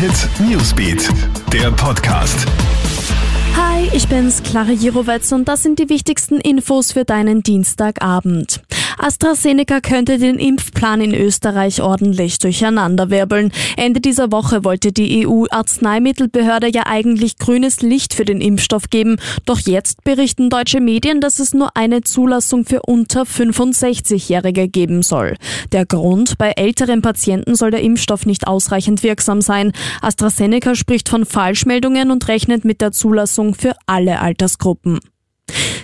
Hit Newsbeat, der Podcast. Hi, ich bin's, Clara Jirovetz und das sind die wichtigsten Infos für deinen Dienstagabend. AstraZeneca könnte den Impfplan in Österreich ordentlich durcheinanderwirbeln. Ende dieser Woche wollte die EU-Arzneimittelbehörde ja eigentlich grünes Licht für den Impfstoff geben. Doch jetzt berichten deutsche Medien, dass es nur eine Zulassung für unter 65-Jährige geben soll. Der Grund, bei älteren Patienten soll der Impfstoff nicht ausreichend wirksam sein. AstraZeneca spricht von Falschmeldungen und rechnet mit der Zulassung für alle Altersgruppen.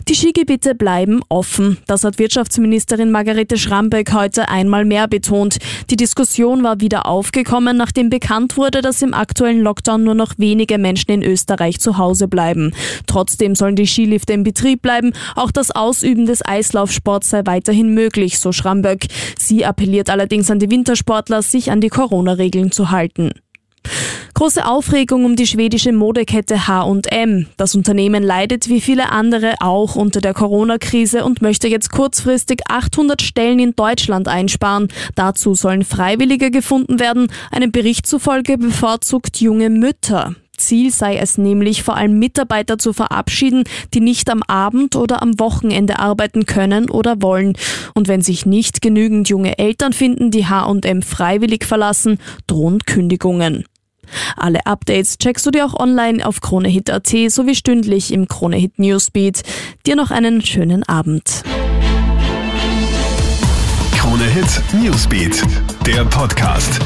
Die Skigebiete bleiben offen. Das hat Wirtschaftsministerin Margarete Schramböck heute einmal mehr betont. Die Diskussion war wieder aufgekommen, nachdem bekannt wurde, dass im aktuellen Lockdown nur noch wenige Menschen in Österreich zu Hause bleiben. Trotzdem sollen die Skilifte in Betrieb bleiben. Auch das Ausüben des Eislaufsports sei weiterhin möglich, so Schramböck. Sie appelliert allerdings an die Wintersportler, sich an die Corona-Regeln zu halten. Große Aufregung um die schwedische Modekette H&M. Das Unternehmen leidet wie viele andere auch unter der Corona-Krise und möchte jetzt kurzfristig 800 Stellen in Deutschland einsparen. Dazu sollen Freiwillige gefunden werden. Einem Bericht zufolge bevorzugt junge Mütter. Ziel sei es nämlich, vor allem Mitarbeiter zu verabschieden, die nicht am Abend oder am Wochenende arbeiten können oder wollen. Und wenn sich nicht genügend junge Eltern finden, die H&M freiwillig verlassen, drohen Kündigungen. Alle Updates checkst du dir auch online auf KroneHit.at sowie stündlich im KroneHit Newsbeat. Dir noch einen schönen Abend. KroneHit Newsbeat, der Podcast.